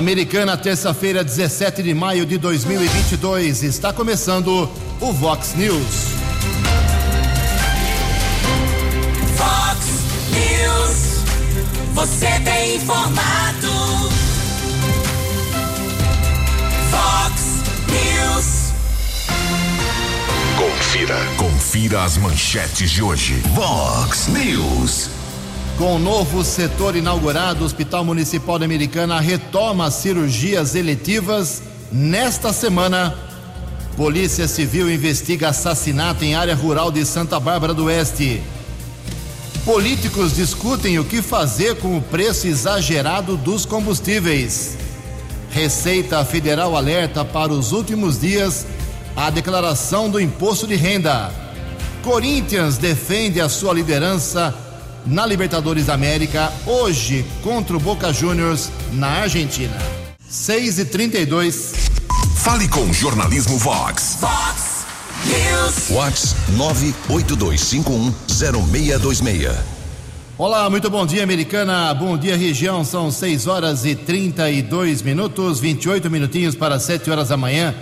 Americana, terça-feira, 17 de maio de 2022. Está começando o Vox News. Vox News. Você tem informado. Vox News. Confira. Confira as manchetes de hoje. Vox News. Com o novo setor inaugurado, o Hospital Municipal da Americana retoma cirurgias eletivas nesta semana. Polícia Civil investiga assassinato em área rural de Santa Bárbara do Oeste. Políticos discutem o que fazer com o preço exagerado dos combustíveis. Receita Federal alerta para os últimos dias a declaração do imposto de renda. Corinthians defende a sua liderança na Libertadores da América, hoje contra o Boca Juniors na Argentina. 6 e 32 Fale com o Jornalismo Vox. Vox News. Vox 982510626. Olá, muito bom dia, americana. Bom dia, região. São 6 horas e 32 minutos, 28 minutinhos para 7 horas da manhã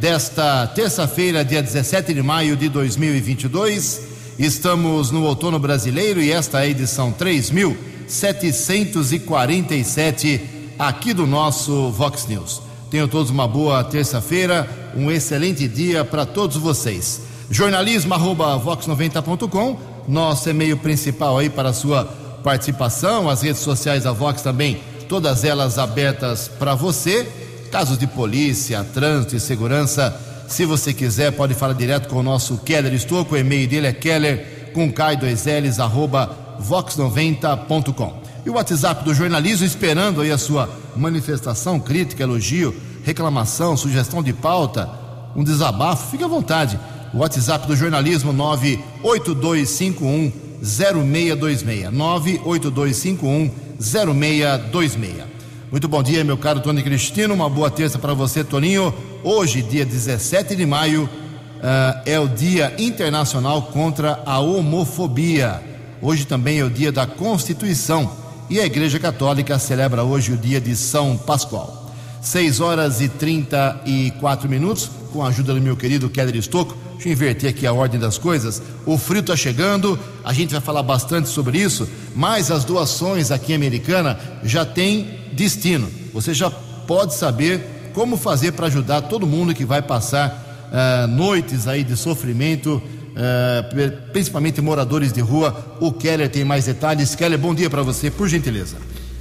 desta terça-feira, dia 17 de maio de 2022. Estamos no outono brasileiro e esta é a edição 3747 aqui do nosso Vox News. Tenham todos uma boa terça-feira, um excelente dia para todos vocês. Jornalismo arroba vox90.com, nosso e-mail principal aí para a sua participação, as redes sociais da Vox também, todas elas abertas para você. Casos de polícia, trânsito e segurança se você quiser, pode falar direto com o nosso Keller Estouco. O e-mail dele é keller com K2Ls, arroba vox90.com. E o WhatsApp do jornalismo, esperando aí a sua manifestação, crítica, elogio, reclamação, sugestão de pauta, um desabafo, fique à vontade. O WhatsApp do jornalismo 98251 0626. 98251 0626. Muito bom dia, meu caro Tony Cristino. Uma boa terça para você, Toninho. Hoje, dia 17 de maio, uh, é o Dia Internacional contra a Homofobia. Hoje também é o dia da Constituição e a Igreja Católica celebra hoje o dia de São Pascoal. 6 horas e 34 minutos, com a ajuda do meu querido Keller Estocco. Deixa eu inverter aqui a ordem das coisas. O frio está chegando, a gente vai falar bastante sobre isso, mas as doações aqui em Americana já têm destino. Você já pode saber como fazer para ajudar todo mundo que vai passar uh, noites aí de sofrimento, uh, principalmente moradores de rua. O Keller tem mais detalhes. Keller, bom dia para você, por gentileza.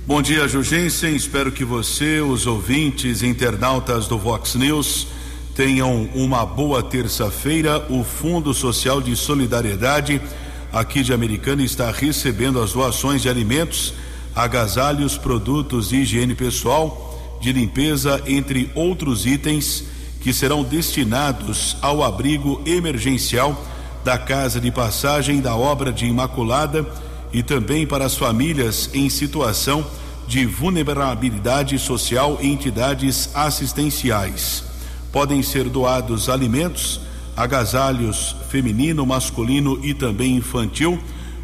Bom dia, Jurgensen. Espero que você, os ouvintes, internautas do Vox News, tenham uma boa terça-feira. O Fundo Social de Solidariedade aqui de Americana está recebendo as doações de alimentos agasalhos, produtos de higiene pessoal, de limpeza, entre outros itens que serão destinados ao abrigo emergencial da Casa de Passagem da Obra de Imaculada e também para as famílias em situação de vulnerabilidade social e entidades assistenciais. Podem ser doados alimentos, agasalhos feminino, masculino e também infantil,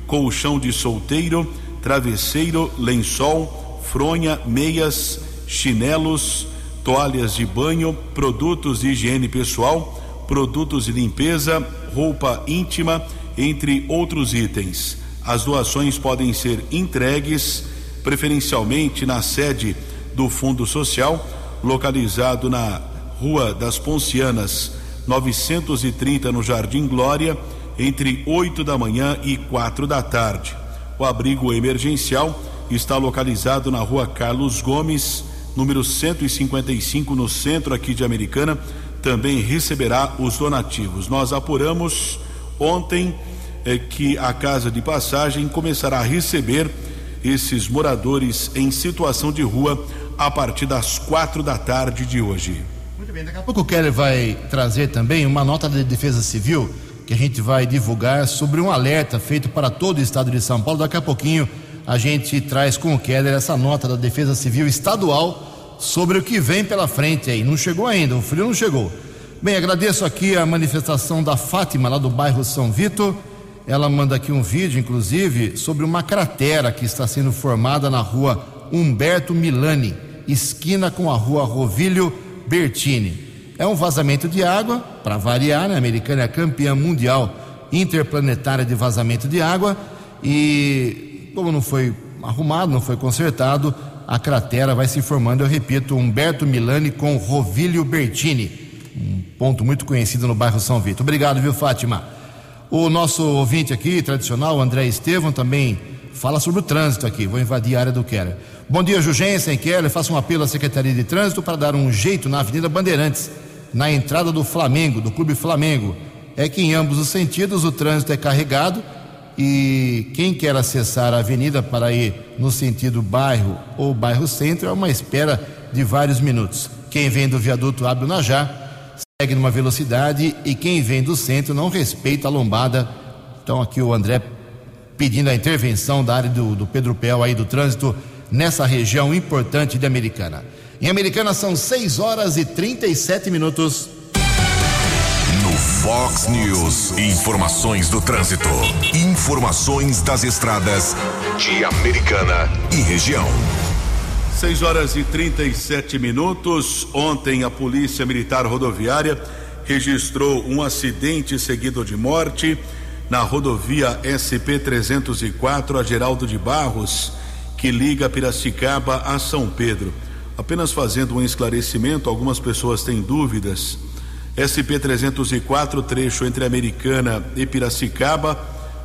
colchão de solteiro, travesseiro, lençol, fronha, meias, chinelos, toalhas de banho, produtos de higiene pessoal, produtos de limpeza, roupa íntima, entre outros itens. As doações podem ser entregues preferencialmente na sede do Fundo Social, localizado na Rua das Poncianas, 930, no Jardim Glória, entre 8 da manhã e quatro da tarde. O abrigo emergencial está localizado na rua Carlos Gomes, número 155, no centro aqui de Americana. Também receberá os donativos. Nós apuramos ontem é, que a casa de passagem começará a receber esses moradores em situação de rua a partir das quatro da tarde de hoje. Muito bem, daqui a pouco o Keller vai trazer também uma nota da Defesa Civil que a gente vai divulgar sobre um alerta feito para todo o estado de São Paulo. Daqui a pouquinho a gente traz com o Keller essa nota da Defesa Civil Estadual sobre o que vem pela frente aí. Não chegou ainda, o frio não chegou. Bem, agradeço aqui a manifestação da Fátima, lá do bairro São Vito. Ela manda aqui um vídeo, inclusive, sobre uma cratera que está sendo formada na rua Humberto Milani, esquina com a rua Rovilho Bertini. É um vazamento de água, para variar, né? A Americana é campeã mundial interplanetária de vazamento de água e, como não foi arrumado, não foi consertado, a cratera vai se formando, eu repito, Humberto Milani com Rovilho Bertini, um ponto muito conhecido no bairro São Vito. Obrigado, viu, Fátima? O nosso ouvinte aqui, tradicional, André Estevam, também fala sobre o trânsito aqui. Vou invadir a área do Keller. Bom dia, Jugensen Keller. Faço um apelo à Secretaria de Trânsito para dar um jeito na Avenida Bandeirantes, na entrada do Flamengo, do Clube Flamengo. É que em ambos os sentidos o trânsito é carregado e quem quer acessar a avenida para ir no sentido bairro ou bairro centro é uma espera de vários minutos. Quem vem do viaduto Abel Najá segue numa velocidade e quem vem do centro não respeita a lombada. Então aqui o André pedindo a intervenção da área do, do Pedro Pel aí do trânsito nessa região importante de Americana. Em Americana são 6 horas e 37 minutos. No Fox News, informações do trânsito. Informações das estradas de Americana e região. 6 horas e 37 minutos. Ontem, a Polícia Militar Rodoviária registrou um acidente seguido de morte na rodovia SP-304, a Geraldo de Barros, que liga Piracicaba a São Pedro. Apenas fazendo um esclarecimento, algumas pessoas têm dúvidas. SP-304, trecho entre Americana e Piracicaba,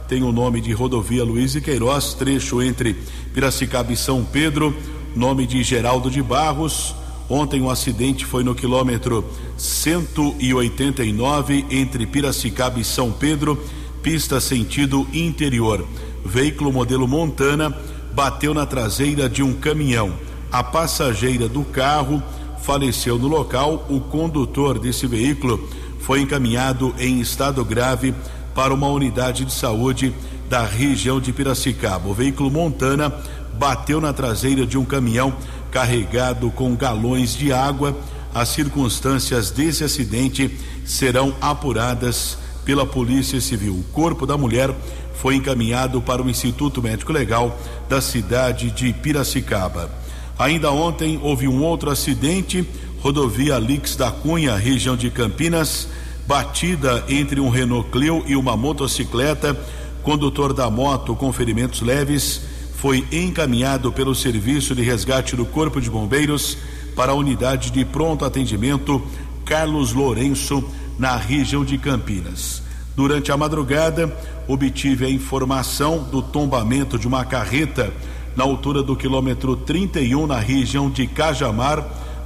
tem o nome de rodovia Luiz e Queiroz, trecho entre Piracicaba e São Pedro nome de Geraldo de Barros. Ontem um acidente foi no quilômetro 189 entre Piracicaba e São Pedro, pista sentido interior. Veículo modelo Montana bateu na traseira de um caminhão. A passageira do carro faleceu no local. O condutor desse veículo foi encaminhado em estado grave para uma unidade de saúde da região de Piracicaba. O veículo Montana bateu na traseira de um caminhão carregado com galões de água. As circunstâncias desse acidente serão apuradas pela Polícia Civil. O corpo da mulher foi encaminhado para o Instituto Médico Legal da cidade de Piracicaba. Ainda ontem houve um outro acidente, rodovia Lix da Cunha, região de Campinas, batida entre um Renault Clio e uma motocicleta. Condutor da moto com ferimentos leves foi encaminhado pelo Serviço de Resgate do Corpo de Bombeiros para a unidade de pronto atendimento Carlos Lourenço, na região de Campinas. Durante a madrugada, obtive a informação do tombamento de uma carreta na altura do quilômetro 31, na região de Cajamar.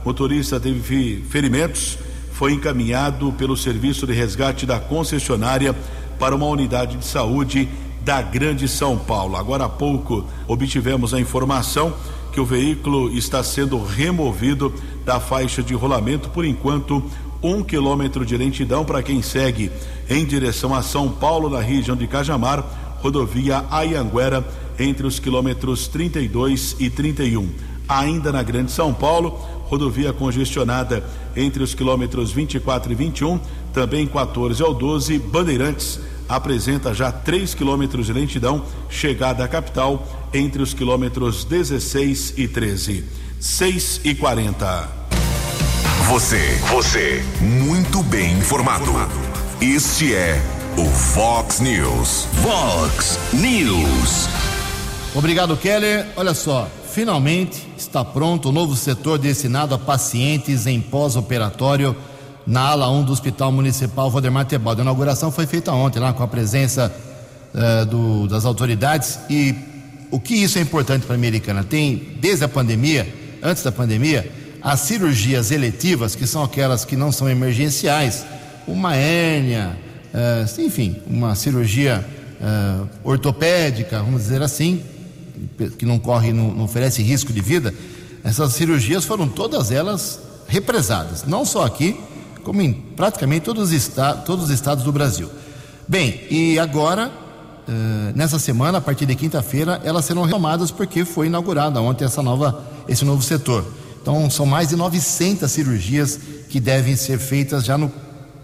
O motorista teve ferimentos, foi encaminhado pelo serviço de resgate da concessionária para uma unidade de saúde da Grande São Paulo. Agora há pouco obtivemos a informação que o veículo está sendo removido da faixa de rolamento por enquanto um quilômetro de lentidão para quem segue em direção a São Paulo na região de Cajamar, rodovia Ayanguera entre os quilômetros 32 e 31. Ainda na Grande São Paulo, rodovia congestionada entre os quilômetros 24 e 21, também 14 ao 12, Bandeirantes apresenta já 3 quilômetros de lentidão, chegada à capital entre os quilômetros 16 e 13. 6 e 40. Você, você, muito bem informado. Este é o Fox News. Fox News. Obrigado, Keller. Olha só, finalmente está pronto o novo setor destinado a pacientes em pós-operatório na ala 1 do Hospital Municipal Valdemar Tebaldo. A inauguração foi feita ontem lá com a presença uh, do, das autoridades e o que isso é importante para a americana? Tem, desde a pandemia, antes da pandemia, as cirurgias eletivas, que são aquelas que não são emergenciais, uma hérnia, uh, enfim, uma cirurgia uh, ortopédica, vamos dizer assim, que não corre, não, não oferece risco de vida, essas cirurgias foram todas elas represadas, não só aqui, como em praticamente todos os, todos os estados do Brasil. Bem, e agora, uh, nessa semana, a partir de quinta-feira, elas serão retomadas porque foi inaugurada ontem essa nova, esse novo setor. Então, são mais de 900 cirurgias que devem ser feitas já no,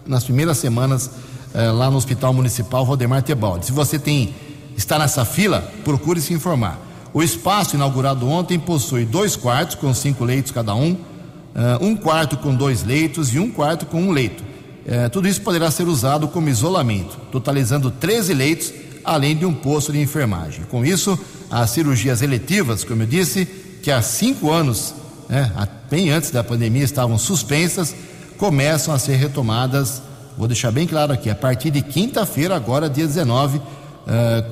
nas primeiras semanas uh, lá no Hospital Municipal Rodemar Tebaldi. Se você tem está nessa fila, procure se informar. O espaço inaugurado ontem possui dois quartos com cinco leitos cada um, uh, um quarto com dois leitos e um quarto com um leito. Uh, tudo isso poderá ser usado como isolamento, totalizando 13 leitos, além de um posto de enfermagem. Com isso, as cirurgias eletivas, como eu disse, que há cinco anos, né, bem antes da pandemia, estavam suspensas, começam a ser retomadas. Vou deixar bem claro aqui, a partir de quinta-feira, agora dia 19, uh,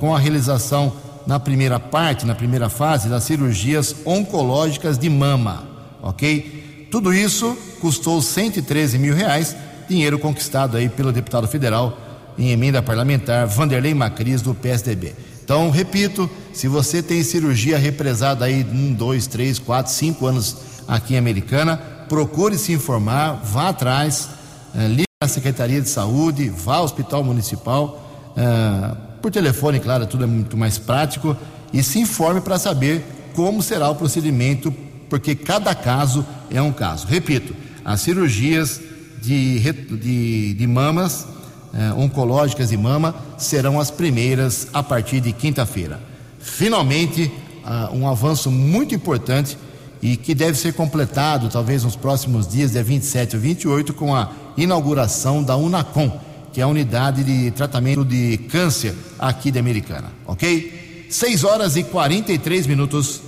com a realização na primeira parte, na primeira fase, das cirurgias oncológicas de mama, ok? Tudo isso custou 113 mil reais, dinheiro conquistado aí pelo deputado federal em emenda parlamentar Vanderlei Macris do PSDB. Então, repito, se você tem cirurgia represada aí um, dois, três, quatro, cinco anos aqui em Americana, procure se informar, vá atrás, eh, ligue na Secretaria de Saúde, vá ao Hospital Municipal, eh, por telefone, claro, tudo é muito mais prático, e se informe para saber como será o procedimento, porque cada caso é um caso. Repito, as cirurgias de, de, de mamas, eh, oncológicas de mama, serão as primeiras a partir de quinta-feira. Finalmente, ah, um avanço muito importante e que deve ser completado talvez nos próximos dias, dia 27 ou 28, com a inauguração da Unacom, que é a unidade de tratamento de câncer aqui da Americana, ok? 6 horas e 43 minutos.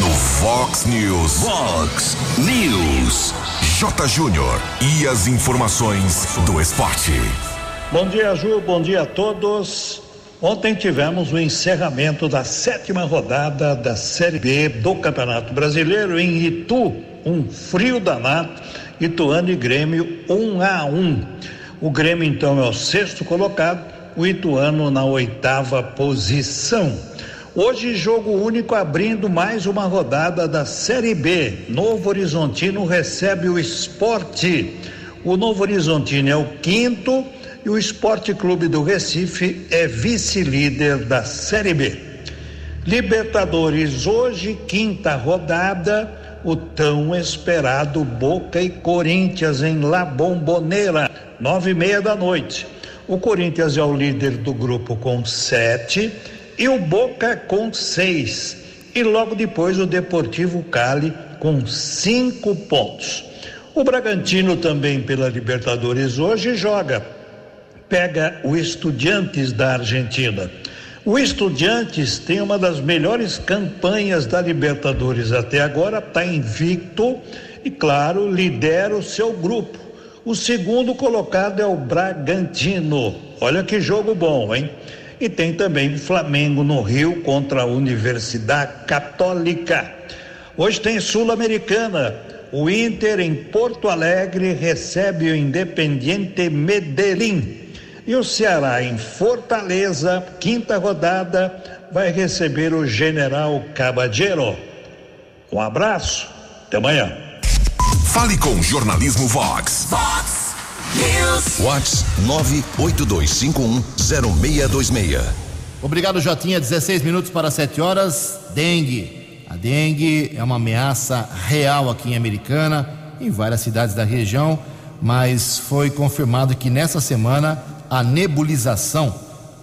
No Fox News. Fox News. J. Júnior. E as informações do esporte. Bom dia, Ju. Bom dia a todos. Ontem tivemos o encerramento da sétima rodada da Série B do Campeonato Brasileiro em Itu. Um frio danado. Ituano e Grêmio 1 um a 1. Um. O Grêmio, então, é o sexto colocado, o Ituano na oitava posição. Hoje, jogo único abrindo mais uma rodada da Série B. Novo Horizontino recebe o esporte. O Novo Horizontino é o quinto e o Esporte Clube do Recife é vice-líder da Série B. Libertadores, hoje, quinta rodada o tão esperado Boca e Corinthians em La Bombonera, nove e meia da noite. O Corinthians é o líder do grupo com sete e o Boca com seis. E logo depois o Deportivo Cali com cinco pontos. O Bragantino também pela Libertadores hoje joga. Pega o Estudiantes da Argentina. O Estudiantes tem uma das melhores campanhas da Libertadores até agora, está invicto e, claro, lidera o seu grupo. O segundo colocado é o Bragantino. Olha que jogo bom, hein? E tem também Flamengo no Rio contra a Universidade Católica. Hoje tem Sul-Americana. O Inter em Porto Alegre recebe o Independiente Medellín. E o Ceará em Fortaleza, quinta rodada, vai receber o General Cabadeiro. Um abraço, até amanhã. Fale com Jornalismo Vox. Fox News. Vox 982510626. Obrigado, Jotinha. 16 minutos para 7 horas. Dengue. A dengue é uma ameaça real aqui em Americana, em várias cidades da região, mas foi confirmado que nessa semana a nebulização,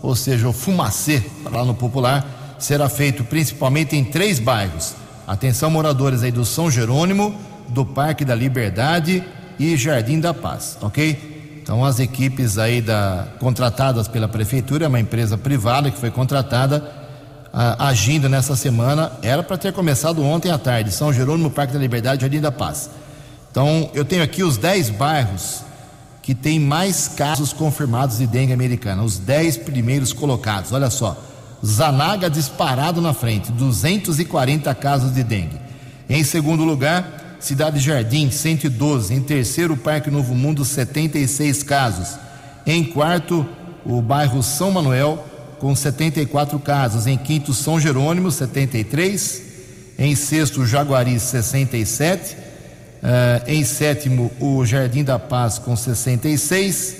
ou seja, o fumacê, lá no popular, será feito principalmente em três bairros. Atenção, moradores aí do São Jerônimo, do Parque da Liberdade e Jardim da Paz, ok? Então, as equipes aí da, contratadas pela prefeitura, é uma empresa privada que foi contratada, ah, agindo nessa semana, era para ter começado ontem à tarde, São Jerônimo, Parque da Liberdade, Jardim da Paz. Então, eu tenho aqui os 10 bairros que tem mais casos confirmados de dengue americana, os 10 primeiros colocados. Olha só, Zanaga disparado na frente, 240 casos de dengue. Em segundo lugar, Cidade Jardim, 112. Em terceiro, Parque Novo Mundo, 76 casos. Em quarto, o bairro São Manuel, com 74 casos. Em quinto, São Jerônimo, 73. Em sexto, Jaguari, 67. Uh, em sétimo, o Jardim da Paz com 66.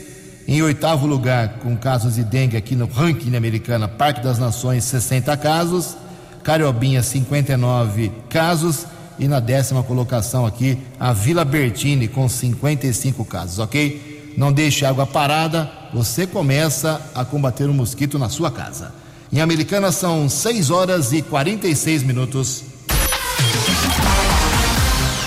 Em oitavo lugar, com casos de dengue aqui no ranking americana, Parque das Nações, 60 casos. Cariobinha, 59 casos. E na décima colocação aqui, a Vila Bertini, com 55 casos, ok? Não deixe água parada, você começa a combater o mosquito na sua casa. Em Americana são 6 horas e 46 minutos.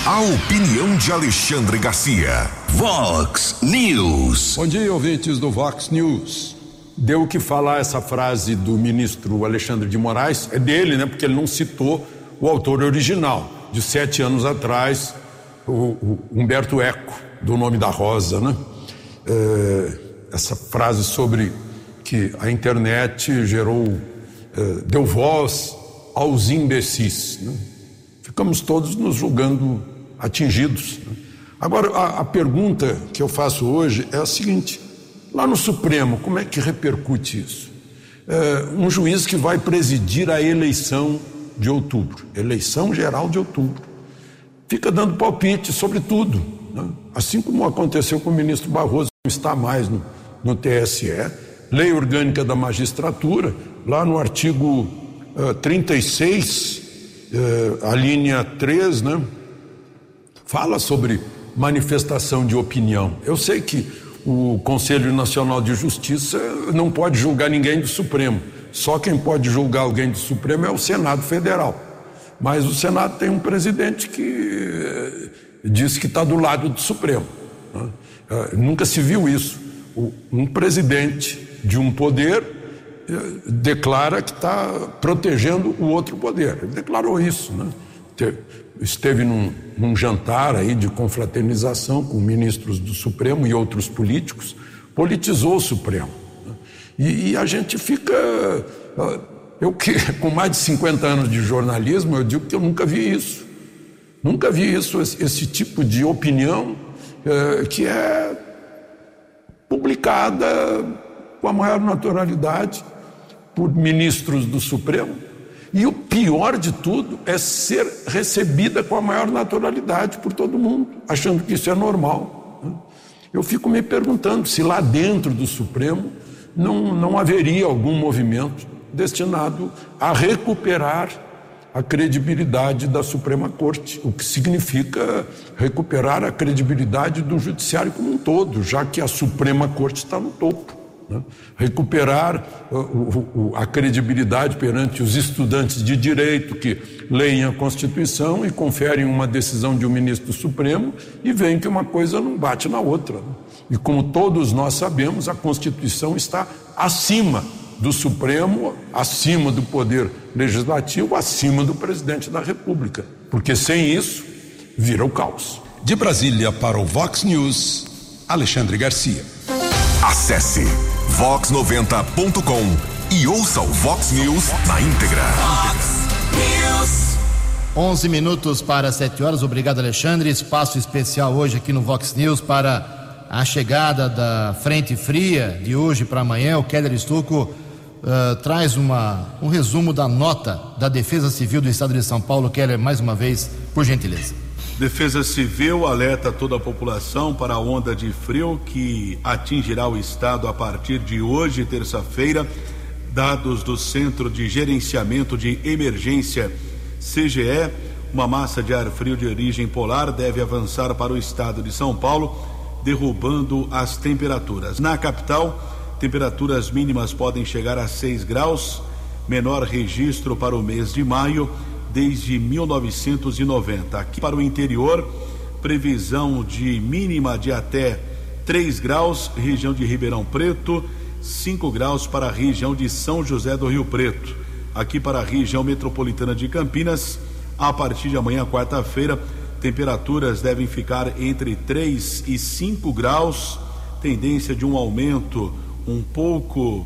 A opinião de Alexandre Garcia. Vox News. Bom dia, ouvintes do Vox News. Deu o que falar essa frase do ministro Alexandre de Moraes, é dele, né? Porque ele não citou o autor original, de sete anos atrás, o, o Humberto Eco, do Nome da Rosa, né? É, essa frase sobre que a internet gerou, é, deu voz aos imbecis. Né? Ficamos todos nos julgando atingidos. Né? Agora, a, a pergunta que eu faço hoje é a seguinte: lá no Supremo, como é que repercute isso? É, um juiz que vai presidir a eleição de outubro, eleição geral de outubro, fica dando palpite sobre tudo, né? assim como aconteceu com o ministro Barroso, não está mais no, no TSE, lei orgânica da magistratura, lá no artigo uh, 36, uh, a linha 3, né? Fala sobre manifestação de opinião. Eu sei que o Conselho Nacional de Justiça não pode julgar ninguém do Supremo. Só quem pode julgar alguém do Supremo é o Senado Federal. Mas o Senado tem um presidente que eh, diz que está do lado do Supremo. Né? Eh, nunca se viu isso. Um presidente de um poder eh, declara que está protegendo o outro poder. Ele declarou isso. Né? Esteve num, num, jantar aí de confraternização com ministros do Supremo e outros políticos, politizou o Supremo. Né? E, e, a gente fica. Eu que com mais de 50 anos de jornalismo, eu digo que eu nunca vi isso. Nunca vi isso, esse, tipo de opinião é, que é publicada com a maior naturalidade por ministros do Supremo e o pior de tudo é ser recebida com a maior naturalidade por todo mundo, achando que isso é normal. Né? Eu fico me perguntando se lá dentro do Supremo não, não haveria algum movimento destinado a recuperar a credibilidade da Suprema Corte, o que significa recuperar a credibilidade do Judiciário como um todo, já que a Suprema Corte está no topo. Né? Recuperar uh, a credibilidade perante os estudantes de direito que leem a Constituição e conferem uma decisão de um ministro supremo e veem que uma coisa não bate na outra. Né? E como todos nós sabemos, a Constituição está acima do Supremo, acima do Poder Legislativo, acima do Presidente da República. Porque sem isso, vira o caos. De Brasília para o Vox News, Alexandre Garcia. Acesse vox90.com e ouça o Vox News na íntegra. Vox News. 11 minutos para 7 horas. Obrigado, Alexandre. Espaço especial hoje aqui no Vox News para a chegada da frente fria de hoje para amanhã. O Keller Stucco uh, traz uma, um resumo da nota da Defesa Civil do Estado de São Paulo. Keller, mais uma vez, por gentileza. Defesa Civil alerta toda a população para a onda de frio que atingirá o estado a partir de hoje, terça-feira. Dados do Centro de Gerenciamento de Emergência CGE, uma massa de ar frio de origem polar deve avançar para o estado de São Paulo, derrubando as temperaturas. Na capital, temperaturas mínimas podem chegar a 6 graus, menor registro para o mês de maio desde 1990. Aqui para o interior, previsão de mínima de até 3 graus, região de Ribeirão Preto, 5 graus para a região de São José do Rio Preto. Aqui para a região metropolitana de Campinas, a partir de amanhã, quarta-feira, temperaturas devem ficar entre 3 e 5 graus, tendência de um aumento um pouco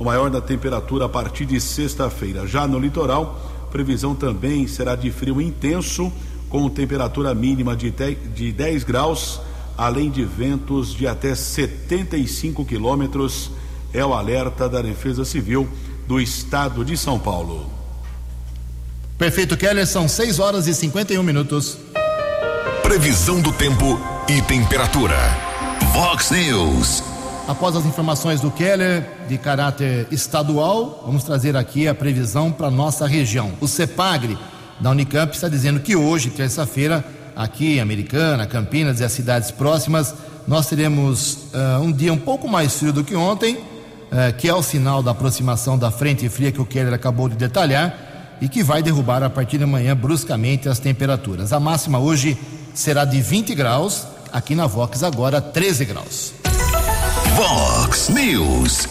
maior da temperatura a partir de sexta-feira. Já no litoral, Previsão também será de frio intenso, com temperatura mínima de 10 graus, além de ventos de até 75 quilômetros. É o alerta da Defesa Civil do Estado de São Paulo. Perfeito, Keller, são 6 horas e 51 minutos. Previsão do tempo e temperatura. Vox News. Após as informações do Keller, de caráter estadual, vamos trazer aqui a previsão para nossa região. O CEPAGRE da Unicamp está dizendo que hoje, terça-feira, aqui em Americana, Campinas e as cidades próximas, nós teremos uh, um dia um pouco mais frio do que ontem, eh, que é o sinal da aproximação da frente fria que o Keller acabou de detalhar e que vai derrubar a partir de amanhã bruscamente as temperaturas. A máxima hoje será de 20 graus, aqui na Vox agora 13 graus. Vox News.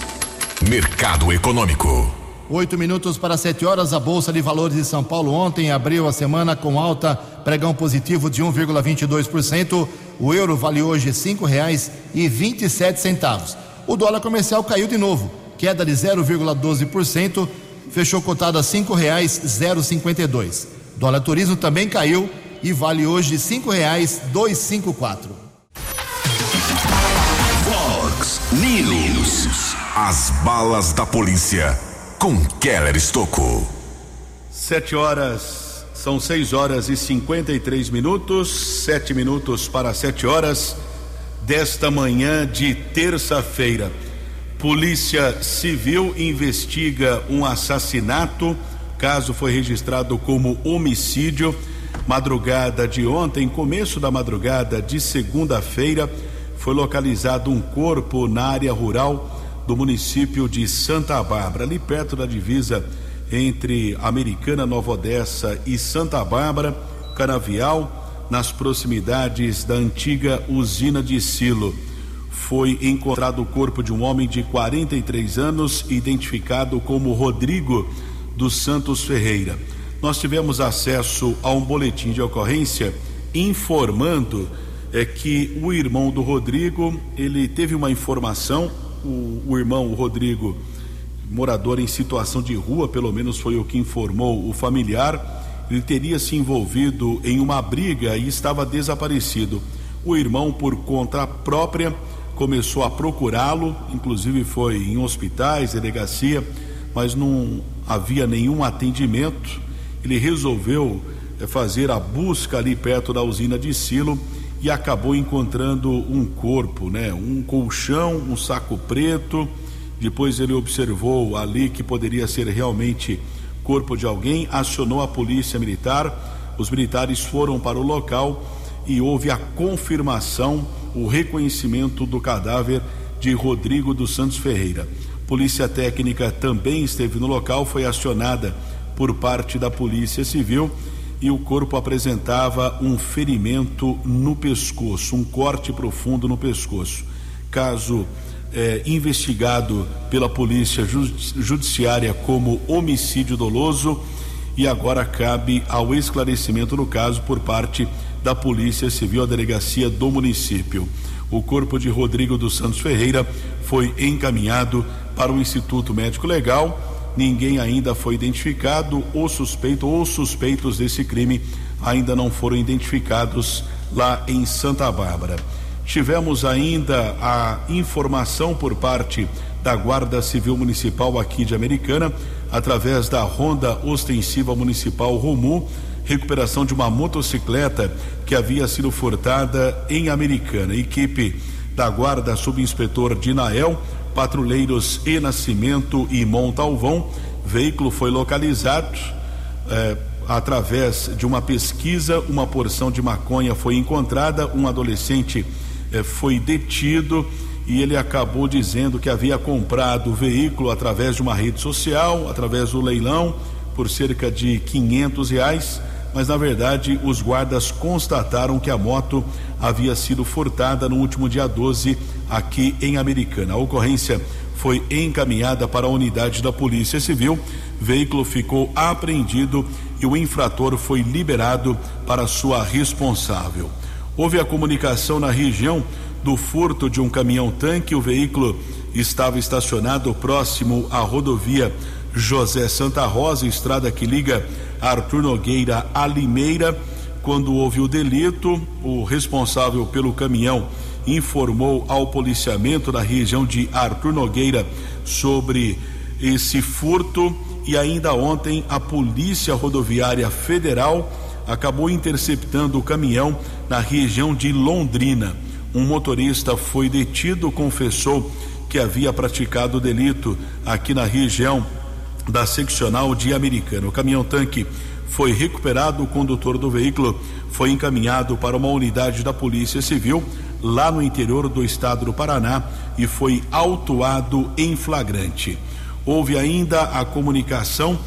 Mercado Econômico. Oito minutos para sete horas, a Bolsa de Valores de São Paulo ontem abriu a semana com alta, pregão positivo de 1,22%. O euro vale hoje cinco reais e vinte e sete centavos. O dólar comercial caiu de novo, queda de 0,12%, fechou cotado a cinco reais 0,52. Dólar turismo também caiu e vale hoje cinco reais 254. Vox News. As balas da polícia com Keller Estocou. Sete horas, são seis horas e 53 minutos, sete minutos para sete horas desta manhã de terça-feira. Polícia Civil investiga um assassinato. Caso foi registrado como homicídio. Madrugada de ontem, começo da madrugada de segunda-feira, foi localizado um corpo na área rural do município de Santa Bárbara, ali perto da divisa entre Americana, Nova Odessa e Santa Bárbara, Canavial, nas proximidades da antiga usina de Silo. Foi encontrado o corpo de um homem de 43 anos, identificado como Rodrigo dos Santos Ferreira. Nós tivemos acesso a um boletim de ocorrência informando é que o irmão do Rodrigo, ele teve uma informação o, o irmão, o Rodrigo, morador em situação de rua, pelo menos foi o que informou o familiar, ele teria se envolvido em uma briga e estava desaparecido. O irmão, por conta própria, começou a procurá-lo, inclusive foi em hospitais, delegacia, mas não havia nenhum atendimento. Ele resolveu eh, fazer a busca ali perto da usina de Silo e acabou encontrando um corpo, né? Um colchão, um saco preto. Depois ele observou ali que poderia ser realmente corpo de alguém, acionou a polícia militar. Os militares foram para o local e houve a confirmação, o reconhecimento do cadáver de Rodrigo dos Santos Ferreira. Polícia técnica também esteve no local, foi acionada por parte da Polícia Civil e o corpo apresentava um ferimento no pescoço, um corte profundo no pescoço. Caso é, investigado pela Polícia Judiciária como homicídio doloso e agora cabe ao esclarecimento do caso por parte da Polícia Civil, a delegacia do município. O corpo de Rodrigo dos Santos Ferreira foi encaminhado para o Instituto Médico Legal ninguém ainda foi identificado. O suspeito ou suspeitos desse crime ainda não foram identificados lá em Santa Bárbara. Tivemos ainda a informação por parte da Guarda Civil Municipal aqui de Americana, através da Ronda Ostensiva Municipal Romu, recuperação de uma motocicleta que havia sido furtada em Americana. Equipe da Guarda Subinspetor Dinael patrulheiros e Nascimento e Montalvão. Veículo foi localizado eh, através de uma pesquisa. Uma porção de maconha foi encontrada. Um adolescente eh, foi detido e ele acabou dizendo que havia comprado o veículo através de uma rede social, através do leilão, por cerca de quinhentos reais mas na verdade os guardas constataram que a moto havia sido furtada no último dia 12 aqui em Americana. A ocorrência foi encaminhada para a unidade da Polícia Civil, veículo ficou apreendido e o infrator foi liberado para sua responsável. Houve a comunicação na região do furto de um caminhão-tanque, o veículo estava estacionado próximo à rodovia José Santa Rosa, estrada que liga Arthur Nogueira a Limeira. Quando houve o delito, o responsável pelo caminhão informou ao policiamento da região de Arthur Nogueira sobre esse furto e ainda ontem a Polícia Rodoviária Federal acabou interceptando o caminhão na região de Londrina. Um motorista foi detido, confessou que havia praticado o delito aqui na região da seccional de Americana. O caminhão-tanque foi recuperado. O condutor do veículo foi encaminhado para uma unidade da Polícia Civil lá no interior do estado do Paraná e foi autuado em flagrante. Houve ainda a comunicação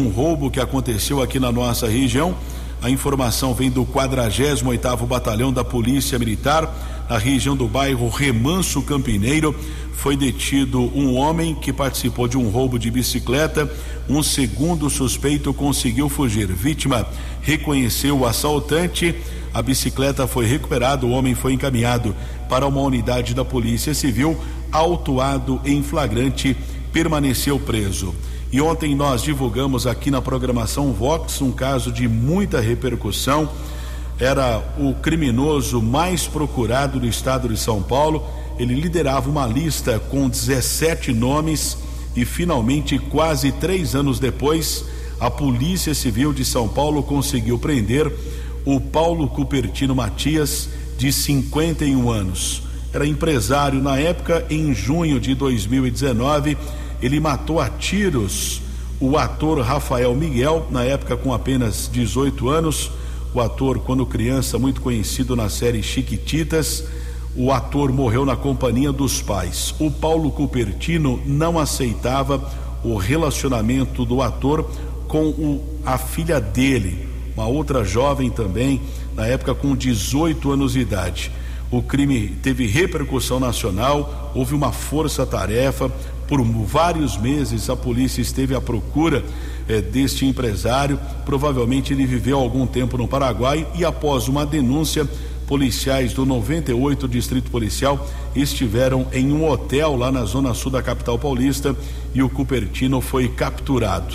um roubo que aconteceu aqui na nossa região. A informação vem do 48º Batalhão da Polícia Militar, na região do bairro Remanso Campineiro. Foi detido um homem que participou de um roubo de bicicleta. Um segundo suspeito conseguiu fugir. Vítima reconheceu o assaltante. A bicicleta foi recuperada, o homem foi encaminhado para uma unidade da Polícia Civil, autuado em flagrante, permaneceu preso. E ontem nós divulgamos aqui na programação Vox um caso de muita repercussão. Era o criminoso mais procurado do estado de São Paulo. Ele liderava uma lista com 17 nomes e finalmente, quase três anos depois, a Polícia Civil de São Paulo conseguiu prender o Paulo Cupertino Matias, de 51 anos. Era empresário na época, em junho de 2019 ele matou a tiros o ator Rafael Miguel, na época com apenas 18 anos. O ator, quando criança, muito conhecido na série Chiquititas. O ator morreu na companhia dos pais. O Paulo Cupertino não aceitava o relacionamento do ator com o, a filha dele, uma outra jovem também, na época com 18 anos de idade. O crime teve repercussão nacional, houve uma força-tarefa, por vários meses a polícia esteve à procura eh, deste empresário. Provavelmente ele viveu algum tempo no Paraguai e após uma denúncia, policiais do 98 Distrito Policial estiveram em um hotel lá na zona sul da capital paulista e o Cupertino foi capturado.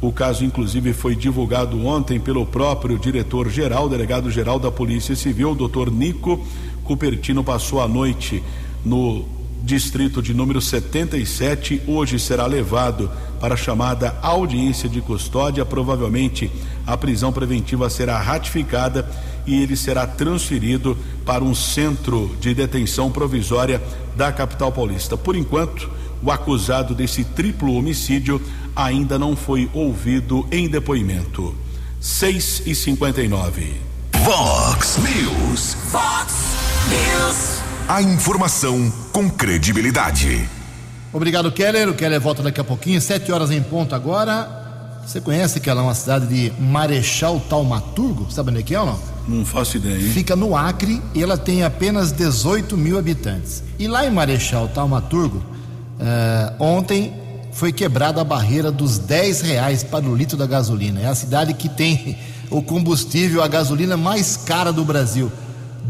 O caso, inclusive, foi divulgado ontem pelo próprio diretor-geral, delegado-geral da Polícia Civil, doutor Nico Cupertino, passou a noite no distrito de número 77, hoje será levado para a chamada audiência de custódia. Provavelmente a prisão preventiva será ratificada e ele será transferido para um centro de detenção provisória da capital paulista. Por enquanto, o acusado desse triplo homicídio ainda não foi ouvido em depoimento. 6 e 59. Vox News. Fox News. A informação com credibilidade. Obrigado, Keller. O Keller volta daqui a pouquinho, sete horas em ponto agora. Você conhece que ela é uma cidade de Marechal Taumaturgo? Sabe onde é que é ou não? Não faço ideia, hein? Fica no Acre e ela tem apenas 18 mil habitantes. E lá em Marechal Taumaturgo, eh, ontem foi quebrada a barreira dos 10 reais para o litro da gasolina. É a cidade que tem o combustível, a gasolina mais cara do Brasil.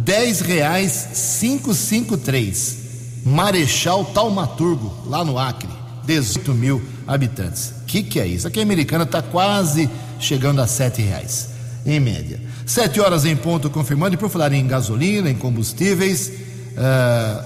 10 reais 553. Marechal Taumaturgo, lá no Acre, 18 mil habitantes. Que que é isso? Aqui a americana está quase chegando a 7 reais, em média. Sete horas em ponto, confirmando. E por falar em gasolina, em combustíveis, ah,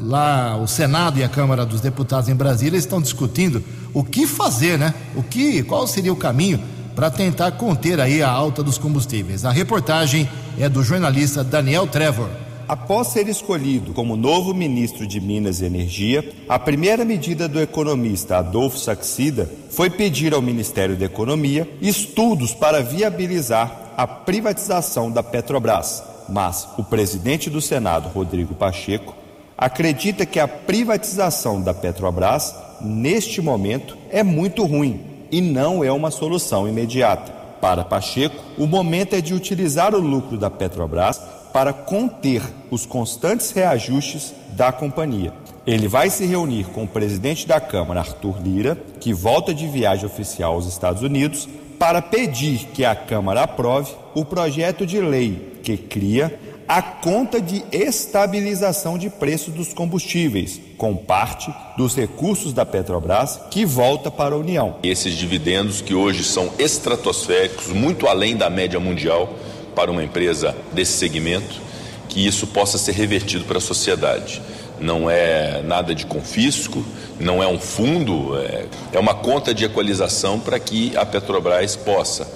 lá o Senado e a Câmara dos Deputados em Brasília estão discutindo o que fazer, né? O que, qual seria o caminho para tentar conter aí a alta dos combustíveis. A reportagem é do jornalista Daniel Trevor. Após ser escolhido como novo ministro de Minas e Energia, a primeira medida do economista Adolfo Saxida foi pedir ao Ministério da Economia estudos para viabilizar a privatização da Petrobras. Mas o presidente do Senado, Rodrigo Pacheco, acredita que a privatização da Petrobras, neste momento, é muito ruim e não é uma solução imediata. Para Pacheco, o momento é de utilizar o lucro da Petrobras para conter os constantes reajustes da companhia. Ele vai se reunir com o presidente da Câmara, Arthur Lira, que volta de viagem oficial aos Estados Unidos, para pedir que a Câmara aprove o projeto de lei que cria a conta de estabilização de preços dos combustíveis, com parte dos recursos da Petrobras que volta para a União. Esses dividendos que hoje são estratosféricos, muito além da média mundial para uma empresa desse segmento, que isso possa ser revertido para a sociedade. Não é nada de confisco, não é um fundo, é, é uma conta de equalização para que a Petrobras possa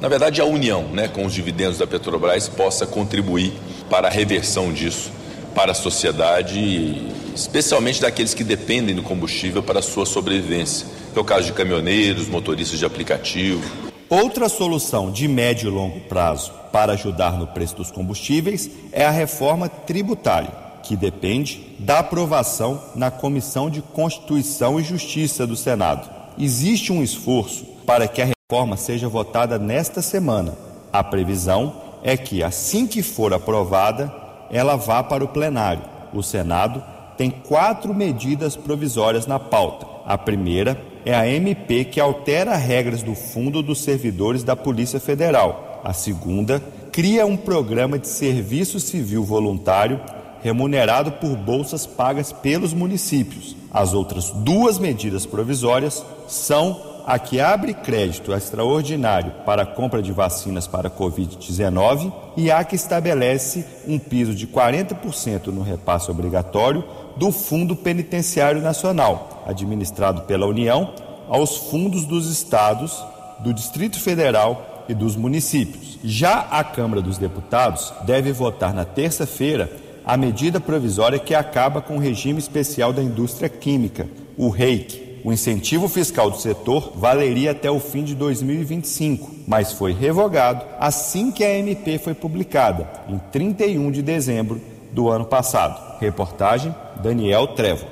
na verdade, a União, né, com os dividendos da Petrobras, possa contribuir para a reversão disso para a sociedade, especialmente daqueles que dependem do combustível para a sua sobrevivência, é o caso de caminhoneiros, motoristas de aplicativo. Outra solução de médio e longo prazo para ajudar no preço dos combustíveis é a reforma tributária, que depende da aprovação na Comissão de Constituição e Justiça do Senado. Existe um esforço para que a reforma seja votada nesta semana. A previsão é que, assim que for aprovada, ela vá para o plenário. O Senado tem quatro medidas provisórias na pauta. A primeira é a MP que altera regras do Fundo dos Servidores da Polícia Federal. A segunda cria um programa de serviço civil voluntário remunerado por bolsas pagas pelos municípios. As outras duas medidas provisórias são a que abre crédito extraordinário para a compra de vacinas para a Covid-19 e a que estabelece um piso de 40% no repasse obrigatório do Fundo Penitenciário Nacional, administrado pela União, aos fundos dos estados, do Distrito Federal e dos municípios. Já a Câmara dos Deputados deve votar na terça-feira a medida provisória que acaba com o regime especial da indústria química, o REIC o incentivo fiscal do setor valeria até o fim de 2025, mas foi revogado assim que a MP foi publicada, em 31 de dezembro do ano passado. Reportagem Daniel Trevo.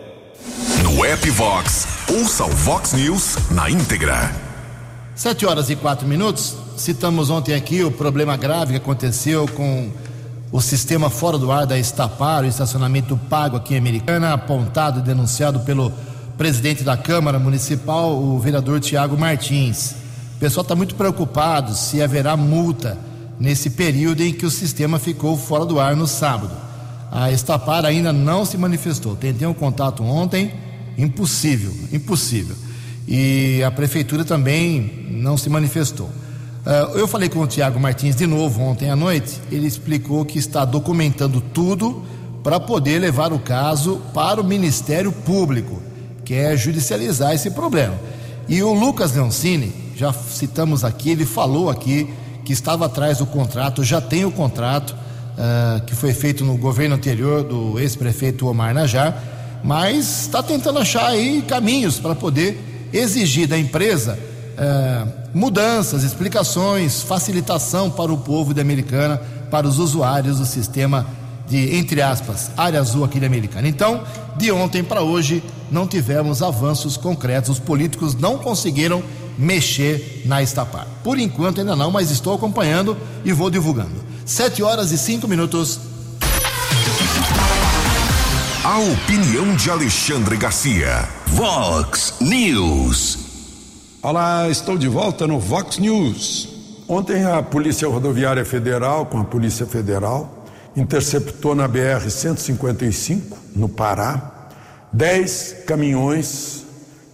No app Vox, ouça o Vox News na íntegra. Sete horas e quatro minutos. Citamos ontem aqui o problema grave que aconteceu com o sistema fora do ar da Estapar, o estacionamento pago aqui em Americana, apontado e denunciado pelo presidente da Câmara Municipal, o vereador Tiago Martins. O pessoal está muito preocupado se haverá multa nesse período em que o sistema ficou fora do ar no sábado. A Estapar ainda não se manifestou. Tentei um contato ontem, impossível, impossível. E a prefeitura também não se manifestou. Uh, eu falei com o Tiago Martins de novo ontem à noite. Ele explicou que está documentando tudo para poder levar o caso para o Ministério Público quer judicializar esse problema. E o Lucas Leoncini, já citamos aqui, ele falou aqui que estava atrás do contrato, já tem o contrato uh, que foi feito no governo anterior do ex-prefeito Omar Najar, mas está tentando achar aí caminhos para poder exigir da empresa uh, mudanças, explicações, facilitação para o povo de Americana, para os usuários do sistema de, entre aspas, área azul aqui de Americana. Então, de ontem para hoje, não tivemos avanços concretos. Os políticos não conseguiram mexer na Estapar. Por enquanto ainda não, mas estou acompanhando e vou divulgando. Sete horas e cinco minutos. A opinião de Alexandre Garcia. Vox News. Olá, estou de volta no Vox News. Ontem a Polícia Rodoviária Federal, com a Polícia Federal, interceptou na BR 155, no Pará, dez caminhões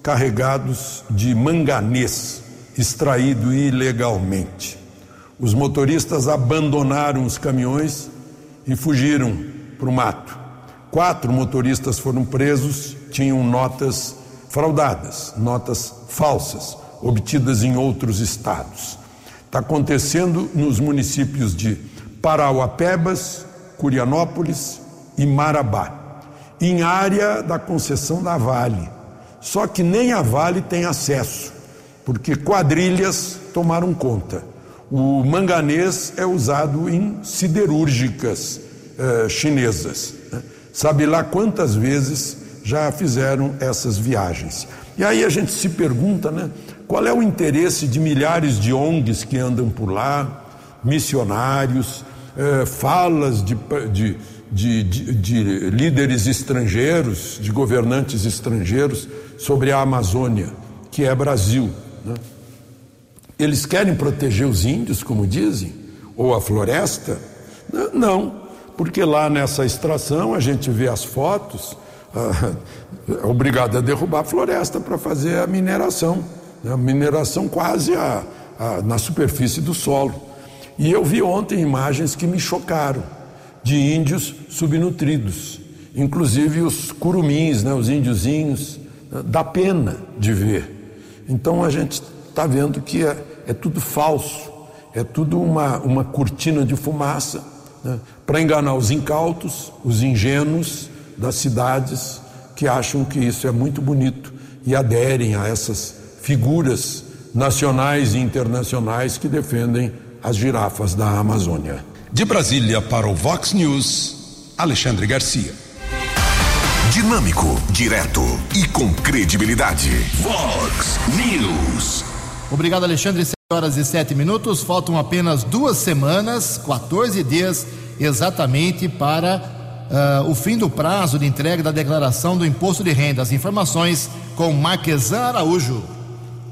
carregados de manganês extraído ilegalmente. Os motoristas abandonaram os caminhões e fugiram para o mato. Quatro motoristas foram presos, tinham notas fraudadas, notas falsas, obtidas em outros estados. Está acontecendo nos municípios de Parauapebas, Curianópolis e Marabá em área da concessão da Vale. Só que nem a Vale tem acesso, porque quadrilhas tomaram conta. O manganês é usado em siderúrgicas eh, chinesas. Né? Sabe lá quantas vezes já fizeram essas viagens. E aí a gente se pergunta, né? Qual é o interesse de milhares de ONGs que andam por lá, missionários, eh, falas de, de de, de, de, líderes estrangeiros, de governantes estrangeiros sobre a Amazônia, que é Brasil. Né? Eles querem proteger os índios, como dizem, ou a floresta? Não, porque lá nessa extração a gente vê as fotos, é obrigado a derrubar a floresta para fazer a mineração, né? a mineração quase a, a, na superfície do solo. E eu vi ontem imagens que me chocaram de índios subnutridos, inclusive os curumins, né, os índiozinhos, né, dá pena de ver. Então a gente está vendo que é, é, tudo falso, é tudo uma, uma cortina de fumaça né, para enganar os incautos, os ingênuos das cidades que acham que isso é muito bonito e aderem a essas figuras nacionais e internacionais que defendem as girafas da Amazônia. De Brasília para o Vox News, Alexandre Garcia. Dinâmico, direto e com credibilidade. Vox News. Obrigado, Alexandre. 7 horas e 7 minutos. Faltam apenas duas semanas, 14 dias exatamente para uh, o fim do prazo de entrega da declaração do imposto de renda. As informações com Marquesan Araújo.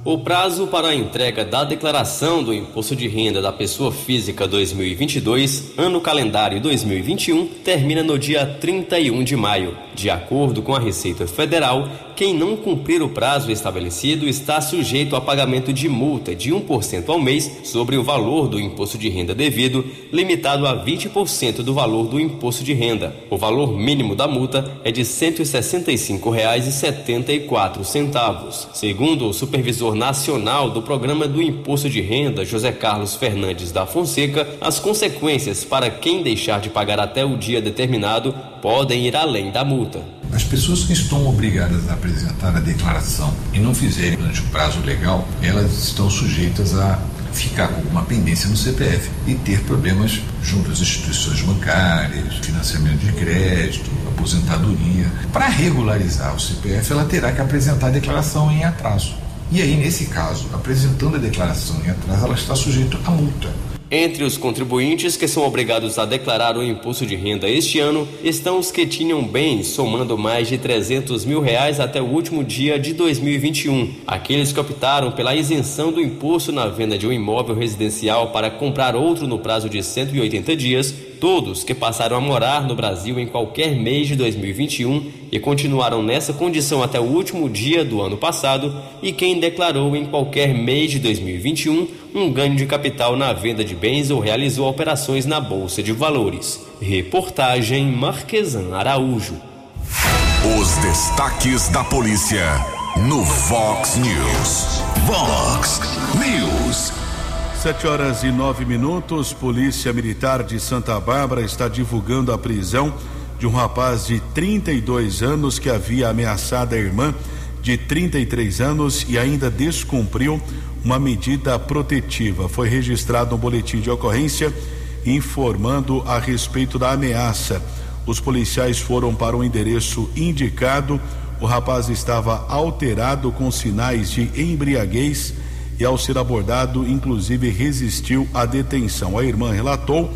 O prazo para a entrega da declaração do Imposto de Renda da Pessoa Física 2022, ano calendário 2021, termina no dia 31 de maio. De acordo com a Receita Federal, quem não cumprir o prazo estabelecido está sujeito a pagamento de multa de 1% ao mês sobre o valor do imposto de renda devido, limitado a 20% do valor do imposto de renda. O valor mínimo da multa é de R$ 165,74. Segundo o supervisor nacional do Programa do Imposto de Renda, José Carlos Fernandes da Fonseca, as consequências para quem deixar de pagar até o dia determinado podem ir além da multa. As pessoas que estão obrigadas a apresentar a declaração e não fizerem durante o prazo legal, elas estão sujeitas a ficar com uma pendência no CPF e ter problemas junto às instituições bancárias, financiamento de crédito, aposentadoria. Para regularizar o CPF, ela terá que apresentar a declaração em atraso. E aí, nesse caso, apresentando a declaração em atraso, ela está sujeita a multa. Entre os contribuintes que são obrigados a declarar o imposto de renda este ano estão os que tinham bens somando mais de 300 mil reais até o último dia de 2021. Aqueles que optaram pela isenção do imposto na venda de um imóvel residencial para comprar outro no prazo de 180 dias todos que passaram a morar no Brasil em qualquer mês de 2021 e continuaram nessa condição até o último dia do ano passado, e quem declarou em qualquer mês de 2021 um ganho de capital na venda de bens ou realizou operações na Bolsa de Valores. Reportagem Marquesan Araújo. Os destaques da polícia no Vox News. Vox News. Sete horas e nove minutos, Polícia Militar de Santa Bárbara está divulgando a prisão de um rapaz de 32 anos que havia ameaçado a irmã de 33 anos e ainda descumpriu uma medida protetiva. Foi registrado um boletim de ocorrência informando a respeito da ameaça. Os policiais foram para o endereço indicado. O rapaz estava alterado com sinais de embriaguez e, ao ser abordado, inclusive resistiu à detenção. A irmã relatou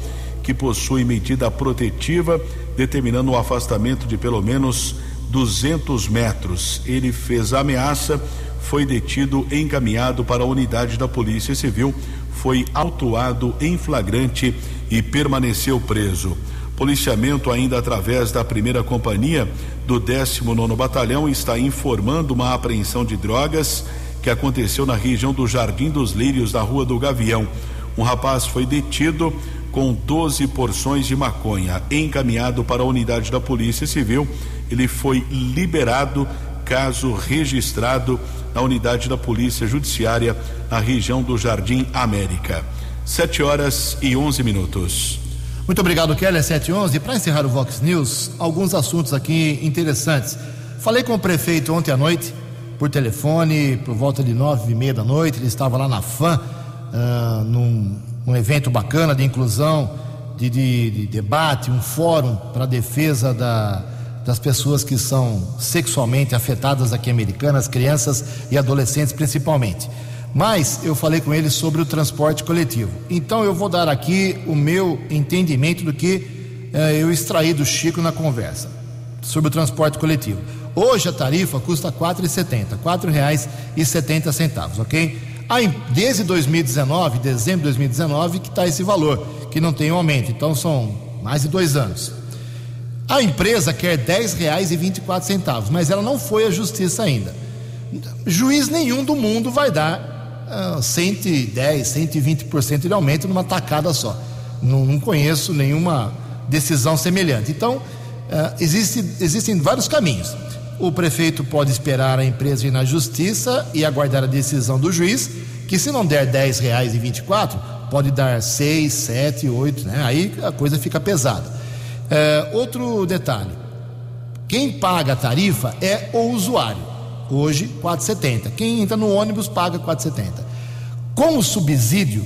que possui medida protetiva, determinando o afastamento de pelo menos 200 metros. Ele fez ameaça, foi detido, encaminhado para a unidade da Polícia Civil, foi autuado em flagrante e permaneceu preso. Policiamento, ainda através da primeira companhia do 19 Batalhão, está informando uma apreensão de drogas que aconteceu na região do Jardim dos Lírios, na Rua do Gavião. Um rapaz foi detido com 12 porções de maconha, encaminhado para a unidade da Polícia Civil. Ele foi liberado, caso registrado na unidade da Polícia Judiciária na região do Jardim América. 7 horas e 11 minutos. Muito obrigado, Kelly. É 7 e 11. Para encerrar o Vox News, alguns assuntos aqui interessantes. Falei com o prefeito ontem à noite por telefone por volta de nove e meia da noite. Ele estava lá na FAM, uh, num, num, evento bacana de inclusão, de, de, de debate, um fórum para a defesa da, das pessoas que são sexualmente afetadas aqui americanas, crianças e adolescentes principalmente. Mas eu falei com ele sobre o transporte coletivo. Então eu vou dar aqui o meu entendimento do que uh, eu extraí do Chico na conversa sobre o transporte coletivo. Hoje a tarifa custa R$ 4,70, R$ 4,70, ok? Aí, desde 2019, dezembro de 2019, que está esse valor, que não tem um aumento, então são mais de dois anos. A empresa quer R$ 10,24, mas ela não foi à justiça ainda. Juiz nenhum do mundo vai dar uh, 110, 120% de aumento numa tacada só. Não, não conheço nenhuma decisão semelhante. Então, uh, existe, existem vários caminhos. O prefeito pode esperar a empresa ir na justiça e aguardar a decisão do juiz, que se não der R$ 10,24, pode dar seis, sete, oito, né? Aí a coisa fica pesada. É, outro detalhe: quem paga a tarifa é o usuário. Hoje, 4,70. Quem entra no ônibus paga 4,70. Com o subsídio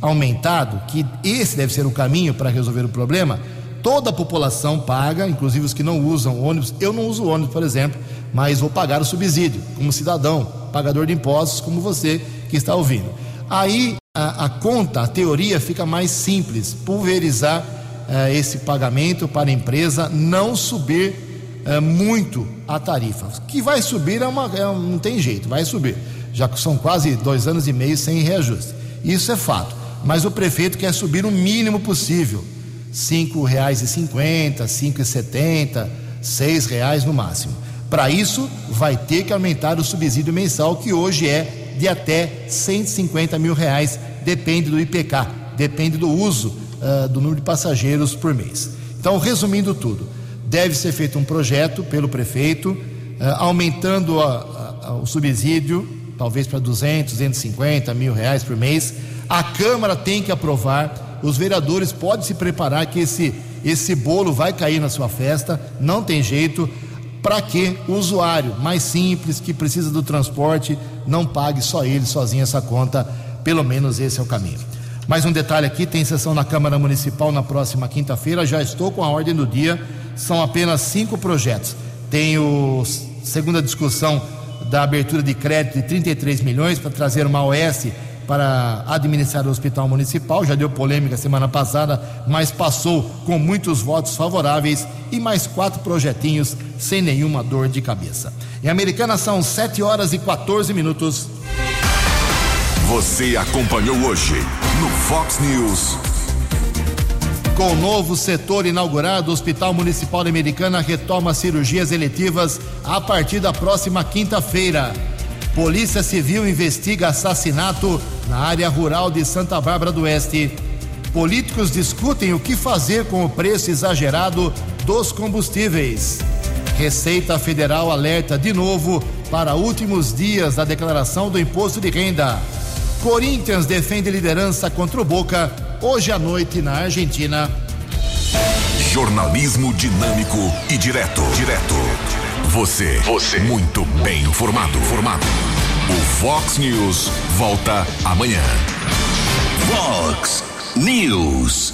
aumentado, que esse deve ser o caminho para resolver o problema, toda a população paga, inclusive os que não usam ônibus. Eu não uso ônibus, por exemplo, mas vou pagar o subsídio, como cidadão, pagador de impostos, como você que está ouvindo. Aí a, a conta, a teoria fica mais simples, pulverizar uh, esse pagamento para a empresa não subir uh, muito a tarifa. Que vai subir é uma, é, não tem jeito, vai subir. Já que são quase dois anos e meio sem reajuste. Isso é fato mas o prefeito quer subir o mínimo possível, cinco reais e cinquenta, cinco e setenta, seis reais no máximo. Para isso, vai ter que aumentar o subsídio mensal, que hoje é de até 150 mil reais, depende do IPK, depende do uso uh, do número de passageiros por mês. Então, resumindo tudo, deve ser feito um projeto pelo prefeito, uh, aumentando a, a, o subsídio, talvez para 200, 250 mil reais por mês, a Câmara tem que aprovar, os vereadores podem se preparar que esse, esse bolo vai cair na sua festa, não tem jeito, para que o usuário mais simples, que precisa do transporte, não pague só ele, sozinho essa conta, pelo menos esse é o caminho. Mais um detalhe aqui: tem sessão na Câmara Municipal na próxima quinta-feira. Já estou com a ordem do dia. São apenas cinco projetos. Tem o segunda discussão da abertura de crédito de 33 milhões para trazer uma OS para administrar o hospital municipal. Já deu polêmica semana passada, mas passou com muitos votos favoráveis e mais quatro projetinhos sem nenhuma dor de cabeça. Em Americana são 7 horas e 14 minutos. Você acompanhou hoje no Fox News. Com o novo setor inaugurado, o Hospital Municipal Americana retoma cirurgias eletivas a partir da próxima quinta-feira. Polícia Civil investiga assassinato na área rural de Santa Bárbara do Oeste. Políticos discutem o que fazer com o preço exagerado dos combustíveis. Receita Federal alerta de novo para últimos dias da declaração do imposto de renda. Corinthians defende liderança contra o Boca hoje à noite na Argentina. Jornalismo dinâmico e direto. Direto. Você. Você. Muito bem informado. Formado. O Fox News volta amanhã. Fox News.